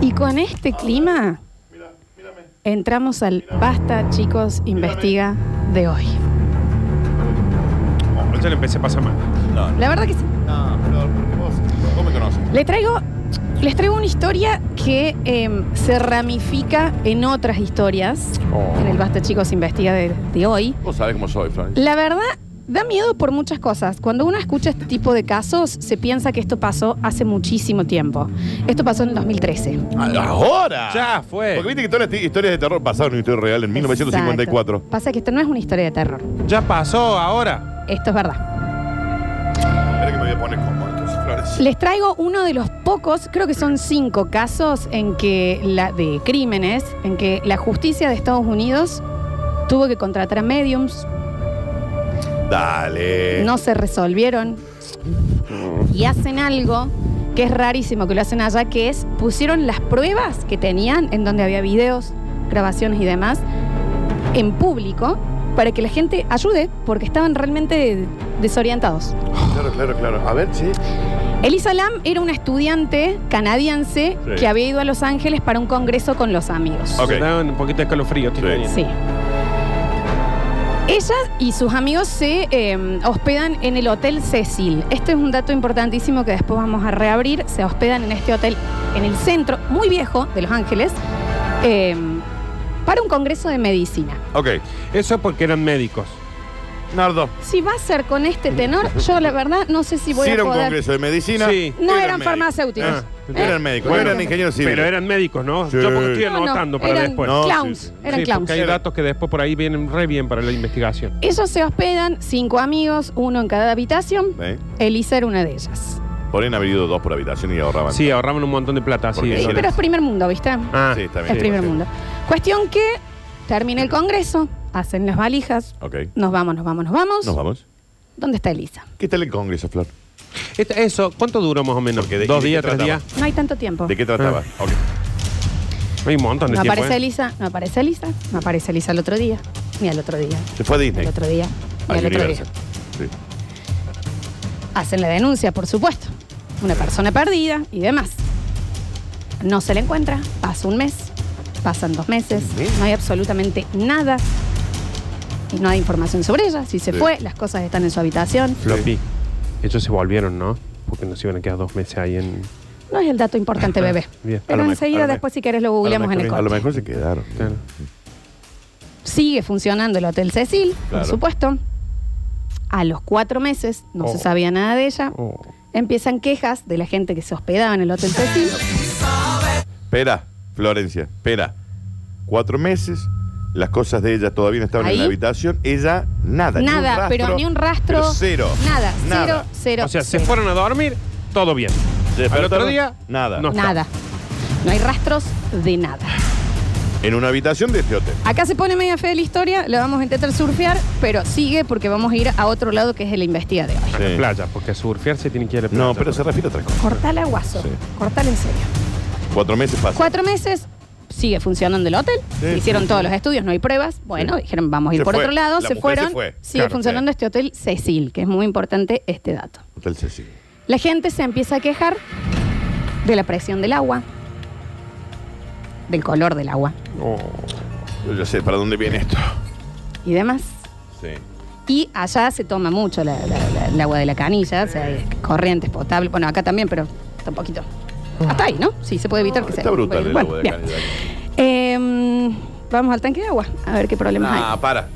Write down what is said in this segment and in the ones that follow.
Y con este clima entramos al Basta, chicos, investiga de hoy. Oh, yo le empecé a pasar mal. No. La verdad que sí. No, pero porque vos, vos me conoces. Le traigo, les traigo una historia que eh, se ramifica en otras historias. Oh. En el Basta, chicos, investiga de, de hoy. Vos sabés cómo soy, Florencia. La verdad, da miedo por muchas cosas. Cuando uno escucha este tipo de casos, se piensa que esto pasó hace muchísimo tiempo. Esto pasó en el 2013. ¡Ahora! Ya fue. Porque viste que todas las historias de terror pasaron en una historia real en 1954. Exacto. Pasa que esto no es una historia de terror. Ya pasó ahora. Esto es verdad. Espera que me voy a poner cómodo entonces, Florencia. Les traigo uno de los pocos, creo que son cinco casos en que la, de crímenes en que la justicia de Estados Unidos tuvo que contratar a mediums, Dale. no se resolvieron y hacen algo que es rarísimo que lo hacen allá, que es pusieron las pruebas que tenían en donde había videos, grabaciones y demás en público para que la gente ayude porque estaban realmente desorientados. Claro, claro, claro. A ver, sí. Elisa Lam era una estudiante canadiense Sí. que había ido a Los Ángeles para un congreso con los amigos. Ok. Me da un poquito de escalofrío. estoy Sí. Sí. Ella y sus amigos se eh, hospedan en el Hotel Cecil. Este es un dato importantísimo que después vamos a reabrir. Se hospedan en este hotel en el centro, muy viejo, de Los Ángeles, eh, para un congreso de medicina. Ok. Eso es porque eran médicos. Nardo. Si va a ser con este tenor, yo la verdad no sé si voy a era un poder... congreso de medicina. Sí. No eran, médicos. farmacéuticos. Ah, ¿Eh? Eran médicos, Bueno, no eran ingenieros civiles. Pero eran médicos, ¿no? Sí. Yo porque estoy No, no, anotando para eran después. No, clowns, sí, sí. eran Sí, clowns. porque hay datos que después por ahí vienen re bien para la investigación. Ellos se hospedan, cinco amigos, uno en cada habitación. ¿Eh? Elisa era una de ellas. Podrían haber ido dos por habitación y ahorraban. Sí, ahorraban un montón de plata. Sí, Porque Sí, eso. pero es primer mundo, ¿viste? Ah, Sí, está bien. es primer Sí. mundo. Cuestión que termina el congreso, hacen las valijas, Ok. nos vamos, nos vamos, nos vamos. Nos vamos. ¿Dónde está Elisa? ¿Qué tal el congreso, Flor? Esto- eso, ¿cuánto duró más o menos? Porque de- ¿Dos ¿y de días, qué tres trataba? días? No hay tanto tiempo. ¿De qué trataba? Ah. Ok. Hay un montón de No tiempo. aparece ¿eh? Elisa, no aparece Elisa, no aparece Elisa el otro día, ni al otro día, Se fue a ni Disney. al otro día, ni A al otro día. Universal. Sí. Hacen la denuncia, por supuesto. Una persona perdida y demás. No se le encuentra, pasa un mes, pasan dos meses, ¿Un mes? no hay absolutamente nada. Y no hay información sobre ella. Si se Sí. fue, las cosas están en su habitación. Floppy. Ellos se volvieron, ¿no? Porque nos iban a quedar dos meses ahí en. No es el dato importante, bebé. Bien. A Pero lo mejor- a enseguida, lo después, si querés, lo googleamos en el A lo corte. mejor se quedaron. Claro. Sigue funcionando el Hotel Cecil, por supuesto. A los cuatro meses, no se Oh. sabía nada de ella. Oh. Empiezan quejas de la gente que se hospedaba en el Hotel Cecil. Espera, Florencia, espera. Cuatro meses, las cosas de ella todavía no estaban Ahí. en la habitación. Ella, nada. ni un Nada, pero ni un rastro. pero cero. Nada, Nada. cero, cero. O sea, se cero. fueron a dormir, todo bien. Se Al otro despertaron, día, Nada. no. Nada. No hay rastros de nada. En una habitación de este hotel. Acá se pone media fea la historia, la vamos a intentar surfear, pero sigue porque vamos a ir a otro lado que es el investiga de hoy. A Sí. la playa, porque a surfear se tiene que ir a la playa. No, pero se refiere a otra cosa. Cortala guaso. Sí. Cortala en serio. Cuatro meses pasan. Cuatro meses, sigue funcionando el hotel. Sí, Hicieron sí, todos sí. los estudios, no hay pruebas. Bueno, dijeron, vamos a ir Se por fue. otro lado. La se fueron. se fue. Sigue Claro, funcionando este hotel Cecil, que es muy importante este dato. Hotel Cecil. La gente se empieza a quejar de la presión del agua, del color del agua Oh. Yo ya sé para dónde viene esto. y demás. Sí. Y allá se toma mucho la- la- la- el agua de la canilla, o sea, hay corrientes potables. Bueno, acá también, pero está un poquito. Hasta ahí, ¿no? Sí, se puede evitar que sea. Está brutal el agua de bien. canilla. Eh, vamos al tanque de agua, a ver qué problemas Ah, hay. para.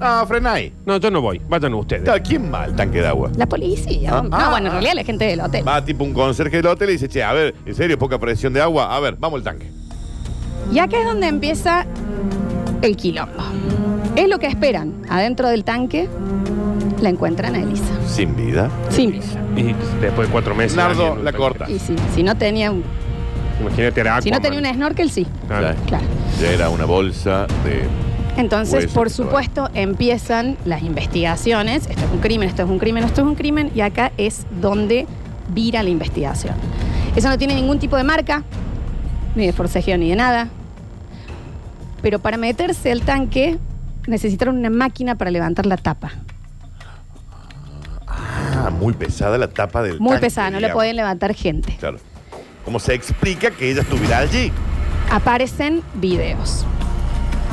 Ah, frena ahí. No, yo no voy. Vayan ustedes. ¿A quién va el tanque de agua? La policía. Ah, no, ah, bueno, en ah. realidad la gente del hotel. Va tipo un conserje del hotel y dice, che, a ver, en serio, poca presión de agua. A ver, vamos al tanque. Y acá es donde empieza el quilombo. Es lo que esperan. Adentro del tanque la encuentran a Elisa. Sin vida. Sin vida. Y después de cuatro meses. Nardo, la corta. Y si, si no tenía un, Imagínate, era si no Aquaman. tenía un snorkel, sí. Claro. Claro. Ya era una bolsa de. Entonces, Hueso por supuesto, empiezan las investigaciones. Esto es un crimen, esto es un crimen, esto es un crimen. Y acá es donde vira la investigación. Eso no tiene ningún tipo de marca, ni de forcejeo, ni de nada. Pero para meterse al tanque necesitaron una máquina para levantar la tapa. Ah, muy pesada la tapa del Muy tanque, pesada, no la digamos. pueden levantar gente. Claro. ¿Cómo se explica que ella estuviera allí? Aparecen videos,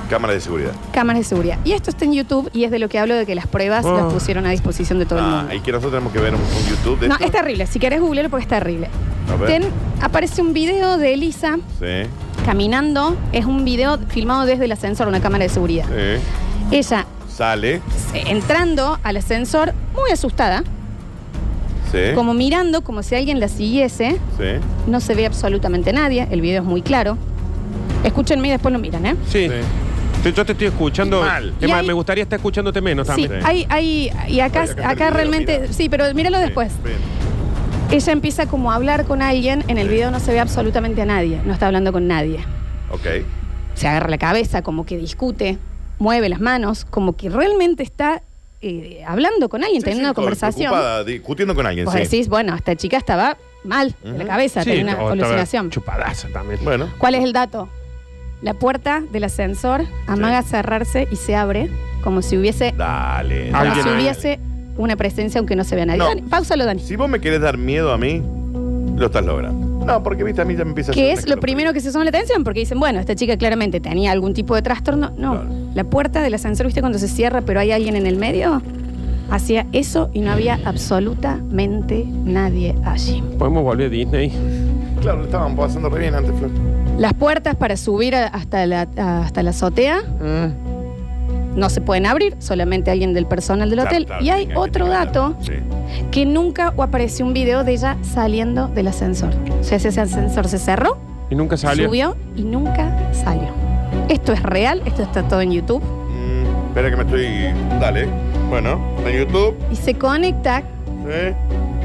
Cámara de seguridad. cámaras de seguridad. Y esto está en YouTube y es de lo que hablo de que las pruebas Oh. las pusieron a disposición de todo el Ah, mundo. y que nosotros tenemos que ver un, un YouTube de No, esto. es terrible. Si querés googlearlo porque es terrible. A ver. Ten- aparece un video de Elisa Sí, caminando. Es un video filmado desde el ascensor, una cámara de seguridad. sí. Ella Sale. entrando al ascensor, muy asustada, Sí. como mirando, como si alguien la siguiese. Sí. No se ve absolutamente nadie. El video es muy claro. Escúchenme y después lo miran, ¿eh? Sí. Sí. Yo- te estoy escuchando. Mal. Es Y más, hay- me gustaría estar escuchándote menos Sí, también. hay, hay, y acá, acá está el acá video, realmente, mira. sí, pero míralo después. Bien. Ella empieza como a hablar con alguien, en el Sí. video no se ve absolutamente a nadie, no está hablando con nadie. Ok. Se agarra la cabeza, como que discute, mueve las manos, como que realmente está eh, hablando con alguien, Sí, teniendo sí, una con- conversación. preocupada, discutiendo con alguien, Vos sí. decís, bueno, esta chica estaba mal de la Ujú. cabeza, Sí, tenía una o estaba alucinación. Chupadaza también. Bueno. ¿Cuál es el dato? La puerta del ascensor amaga cerrarse y se abre como si hubiese, Dale. como Alguien si ahí. hubiese una presencia aunque no se vea nadie. No. Dani, páusalo, Dani. Si vos me querés dar miedo a mí, lo estás logrando. No, porque viste, a mí ya me empieza a Que hacer es lo primero que se llama la atención, porque dicen, bueno, esta chica claramente tenía algún tipo de trastorno. No, Claro. La puerta del ascensor, ¿viste cuando se cierra pero hay alguien en el medio? Hacía eso y no había absolutamente nadie allí. Podemos volver a Disney. Claro, lo estaban pasando re bien antes, Flor. Las puertas para subir a- hasta la, a- hasta la azotea no se pueden abrir, solamente alguien del personal del Claro, hotel. claro, y hay otro dato Sí. que nunca apareció un video de ella saliendo del ascensor. O sea, ese ascensor se cerró, Y nunca salió. subió y nunca salió. Esto es real, esto está todo en YouTube. Mm, espera que me estoy. Dale. Bueno, en YouTube. Y se conecta. Sí.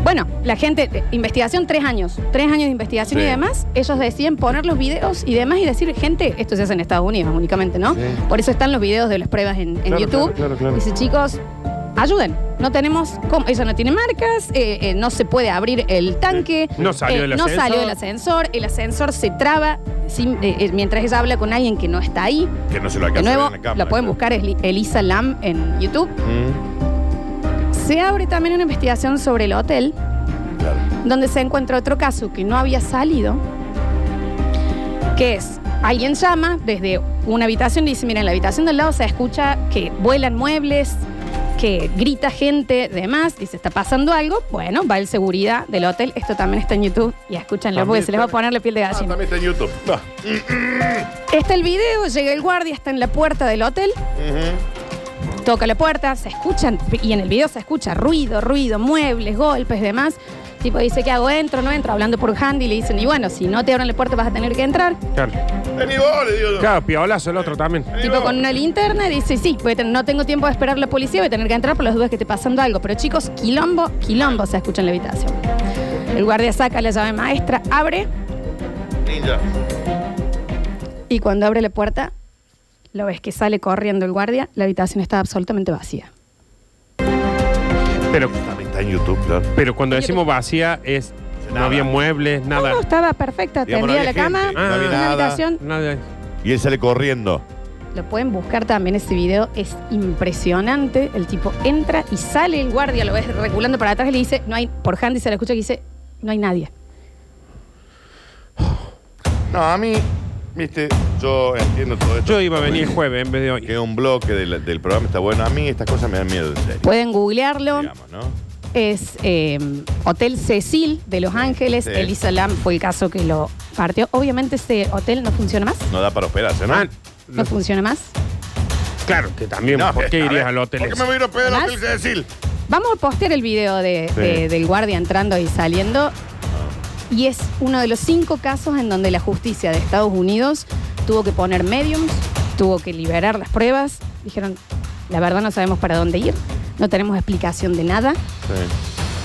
Bueno, la gente, eh, investigación, tres años. Tres años de investigación Sí. y demás. Ellos deciden poner los videos y demás y decir, gente, esto se hace en Estados Unidos únicamente, ¿no? Sí. Por eso están los videos de las pruebas en, en Claro, YouTube. claro, claro, claro. Dice, chicos, ayuden. No tenemos, cómo- ella no tiene marcas, eh, eh, no se puede abrir el tanque. No salió eh, del no ascensor. salió del ascensor. El ascensor se traba sin- eh, eh, mientras ella habla con alguien que no está ahí. Que no se lo De alcanza a ver nuevo, en la cámara. la pueden buscar, es Li- Elisa Lam en YouTube. Mm, Se abre también una investigación sobre el hotel, claro. donde se encuentra otro caso que no había salido, que es, alguien llama desde una habitación y dice, mira, en la habitación del lado se escucha que vuelan muebles, que grita gente, demás, dice, está pasando algo, bueno, va el seguridad del hotel, esto también está en YouTube, y escúchanlo porque se les va a está- poner la piel de Ah, gallina. también está en YouTube. Ah. Está el video, llega el guardia, está en la puerta del hotel, Ujú. toca la puerta, se escuchan, y en el video se escucha ruido, ruido, muebles, golpes, demás. Tipo dice, ¿qué hago? ¿Entro no entro? Hablando por handy, le dicen, y bueno, si no te abren la puerta vas a tener que entrar. Claro. Vení vos, le digo yo. Claro, piolazo el otro también. Vení Tipo vos. con una linterna, y dice, sí, voy a tener- no tengo tiempo de esperar a la policía, voy a tener que entrar por las dudas que esté pasando algo. Pero chicos, quilombo, quilombo se escucha en la habitación. El guardia saca la llave maestra, abre, Ninja. y cuando abre la puerta, lo ves que sale corriendo el guardia, la habitación está absolutamente vacía. Pero, También está en YouTube, claro. pero cuando decimos vacía es. No había muebles, nada. No, estaba perfecta, Digamos, no la había cama, gente, no había la nada. habitación. Nada. Y él sale corriendo. Lo pueden buscar también ese video, es impresionante. El tipo entra y sale el guardia, lo ves regulando para atrás y le dice, no hay, por handy se le escucha que dice, no hay nadie. No, a mí, viste, yo entiendo todo esto. Yo iba a venir el jueves en vez de hoy. Que un bloque del, del programa está bueno. A mí estas cosas me dan miedo, en serio. Pueden googlearlo. Digamos, ¿no? Es eh, Hotel Cecil de Los Ángeles. Sí. Elisa Lam fue el caso que lo partió. Obviamente ese hotel no funciona más. No da para hospedarse, ¿no? Ah, No funciona más. claro que también. No, ¿Por qué a irías ver, al hotel? ¿Por qué ese? me voy a ir a hospedar al ¿Más? hotel Cecil? Vamos a postear el video de, Sí. de- del guardia entrando y saliendo. Y es uno de los cinco casos en donde la justicia de Estados Unidos tuvo que poner mediums, tuvo que liberar las pruebas. Dijeron, la verdad no sabemos para dónde ir, no tenemos explicación de nada.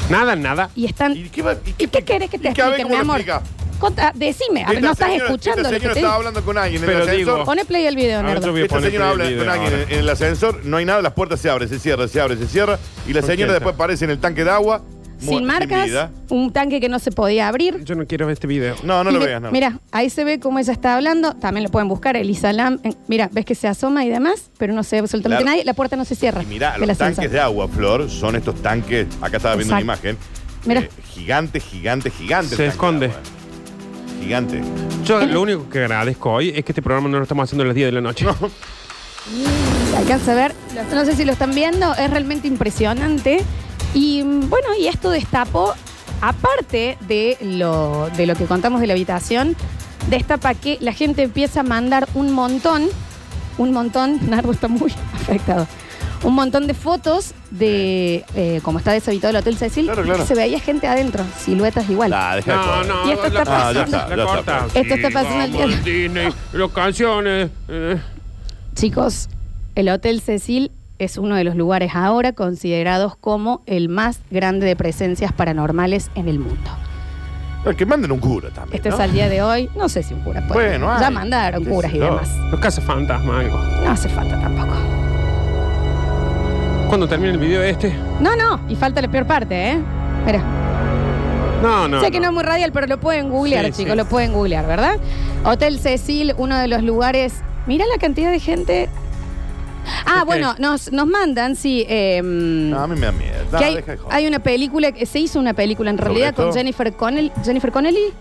Nada, nada. Y están... ¿Y qué, va- ¿Y qué querés que te y qué- a ver expliquen, mi cómo lo amor? explica? Conta- decime, a ver, Esta no estás señora- escuchando Esta lo que señora te estaba digo. hablando con alguien en Pero el ascensor. digo- Pone play al video, A ver, Nerdo. yo voy a Esta poner señora habla el con alguien ahora. en, en el ascensor, no hay nada, las puertas se abren, se cierran, se abren, se cierra. Y la ¿Por qué señora después aparece en el tanque de agua. Sin marcas, vida. un tanque que no se podía abrir. Yo no quiero ver este video. No, no Y lo le- veas, no. Mira, ahí se ve cómo ella está hablando. También lo pueden buscar, Elisa Lam. En- Mira, ves que se asoma y demás, pero no se ve absolutamente Claro. nadie. La puerta no se cierra. Y mira, del los ascensor. tanques de agua, Flor, son estos tanques. Acá estaba viendo una Exacto. imagen. Mira. eh, gigante, gigante, gigante. Se esconde. agua. gigante. Yo lo único que agradezco hoy es que este programa no lo estamos haciendo a las 10 de la noche. Alcanza a ver, no sé si lo están viendo, es realmente impresionante. Y mm, bueno, y esto destapó, aparte de lo, de lo que contamos de la habitación, destapa que la gente empieza a mandar un montón, un montón, Nardo está muy afectado, un montón de fotos de eh, cómo está deshabitado el Hotel Cecil. Claro, y claro. que se veía gente adentro, siluetas igual. Ah, deja de No, joder. no, Y esto está pasando. Ah, ya está, la ya corta. está. Esto está pasando el vamos día. al Disney, las canciones. eh. Chicos, el Hotel Cecil es uno de los lugares ahora considerados como el más grande de presencias paranormales en el mundo. Pero que manden un cura también. Este ¿no? es al día de hoy. No sé si un cura puede. Bueno, ya hay. mandaron curas y yo. demás. Los casas fantasma, algo. No hace falta tampoco. ¿Cuándo termine el video este? No, no. Y falta la peor parte, ¿eh? Mira. No, no. sé que no es muy radial, pero lo pueden googlear, Sí, chicos. sí. Lo pueden googlear, ¿verdad? Hotel Cecil, uno de los lugares. Mira la cantidad de gente. Ah, bueno, nos, nos mandan, sí. eh, No, a mí me da miedo. No, que hay, deja de joder. hay una película, que se hizo una película en ¿Sobre realidad con esto? Jennifer Connelly. Jennifer Connelly,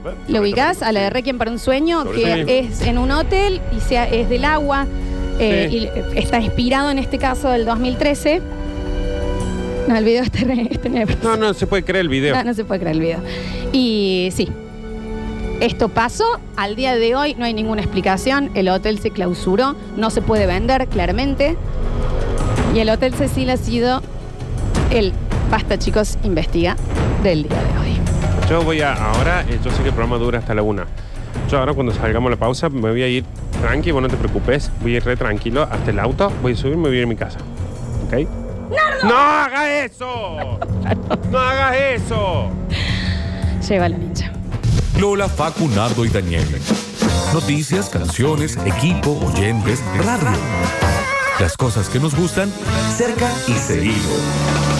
A ver, ¿lo sobre ubicás? esta A la de película, Requiem para un sueño, Sobre que esto. es en un hotel y sea, es del agua. eh, Sí. y está inspirado en este caso del 2013. No, el video está, re- está negro. No, no se puede creer el video. No, no se puede creer el video. Y sí, esto pasó. Al día de hoy no hay ninguna explicación. El hotel se clausuró, no se puede vender claramente. Y el Hotel Cecil ha sido el Basta, chicos, investiga del día de hoy. Yo voy a. Ahora, eh, yo sé que el programa dura hasta la una. Yo ahora, cuando salgamos a la pausa, me voy a ir tranqui, vos no te preocupes. Voy a ir re tranquilo hasta el auto. Voy a subir y me voy a ir a mi casa. ¿Ok? ¡No hagas eso! ¡No hagas eso! Lleva la ninja. Lola, Facu, Nardo y Daniel. Noticias, canciones, equipo, oyentes, radio. Las cosas que nos gustan, cerca y seguido.